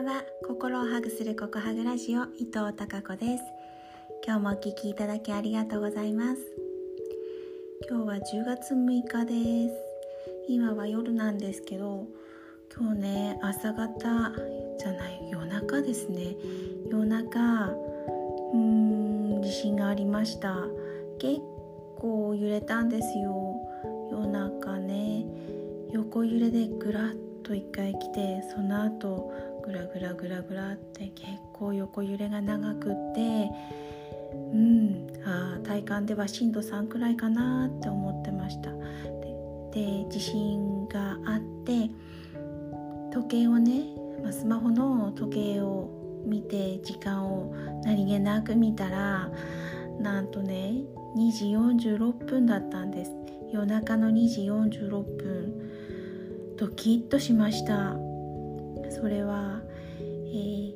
ばんは。心をハグするココハグラジオ伊藤孝子です。今日もお聞きいただきありがとうございます。今日は10月6日です。今は夜なんですけど今日ね朝方じゃない夜中ですね。夜中うーん地震がありました。結構揺れたんですよ。夜中ね横揺れでぐらっと一回来てその後グラグラグラグラって結構横揺れが長くてうんあ体感では震度3くらいかなって思ってました。で地震があって時計をね、まスマホの時計を見て時間を何気なく見たらなんとね2時46分だったんです。夜中の2時46分ドキッとしました。それは、えー、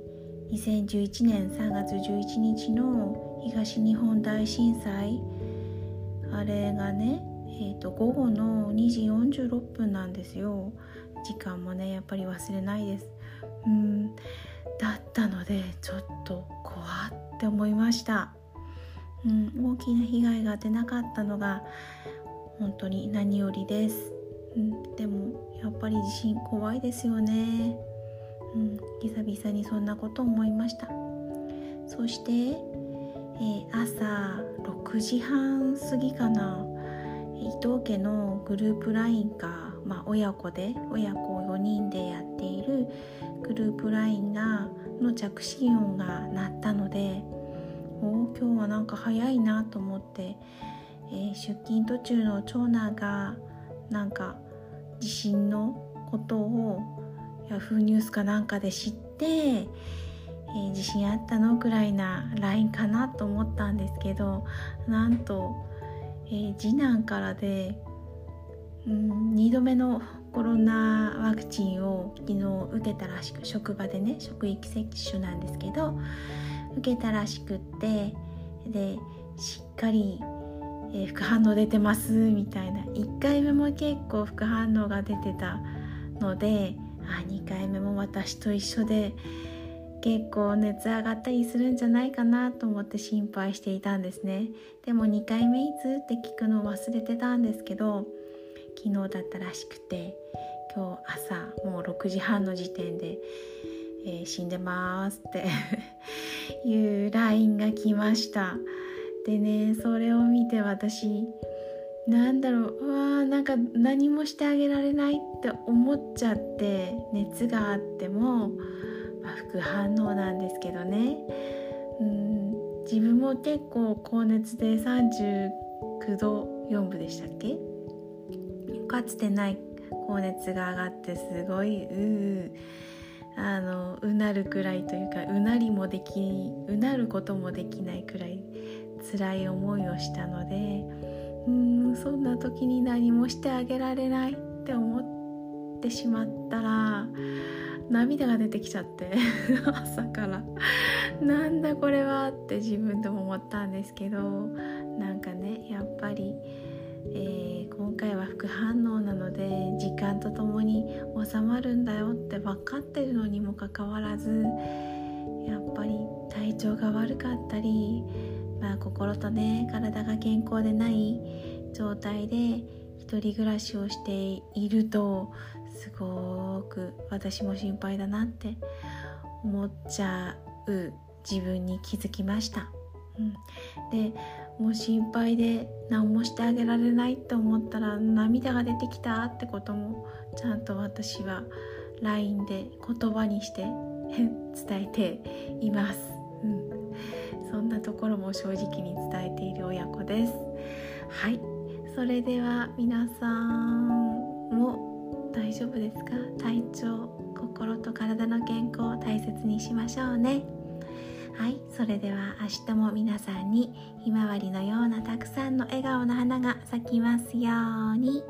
2011年3月11日の東日本大震災。あれがね、えーと、午後の2時46分なんですよ。時間もねやっぱり忘れないです。うん。だったのでちょっと怖って思いました、うん、大きな被害が出なかったのが本当に何よりです。うん、でもやっぱり地震怖いですよね、うん、久々にそんなこと思いました。そして、えー、朝6時半過ぎかな。伊藤家のグループ LINE か、まあ、親子で親子4人でやっているグループ LINE がの着信音が鳴ったのでお今日はなんか早いなと思って、えー、出勤途中の長男がなんか地震のことをヤフーニュースかなんかで知って、えー、地震あったのくらいな LINE かなと思ったんですけどなんと、えー、次男からで、うん、2度目のコロナワクチンを昨日受けたらしく職場でね職域接種なんですけど受けたらしくってでしっかりえー、副反応出てますみたいな。1回目も結構副反応が出てたのであ2回目も私と一緒で結構熱上がったりするんじゃないかなと思って心配していたんですね。でも2回目いつって聞くの忘れてたんですけど昨日だったらしくて今日朝もう6時半の時点で、えー、死んでますって いう LINE が来ました。でねそれを見て私なんだろう。うわーなんか何もしてあげられないって思っちゃって熱があっても、まあ、副反応なんですけどね。うん。自分も結構高熱で39度4分でしたっけ？かつてない高熱が上がってすごいうあのうなるくらいというかうなりもできうなることもできないくらい辛い思いをしたのでそんな時に何もしてあげられないって思ってしまったら涙が出てきちゃって 朝から。なんだこれはって自分でも思ったんですけどなんかねやっぱり、えー、今回は副反応なので時間とともに収まるんだよって分かってるのにもかかわらずやっぱり体調が悪かったりまあ、心とね体が健康でない状態で一人暮らしをしているとすごく私も心配だなって思っちゃう自分に気づきました。うん、でもう心配で何もしてあげられないと思ったら涙が出てきたってこともちゃんと私は LINE で言葉にして 伝えています。うんそんなところも正直に伝えている親子ですはいそれでは皆さんも大丈夫ですか？体調心と体の健康を大切にしましょうねはいそれでは明日も皆さんにひまわりのようなたくさんの笑顔の花が咲きますように。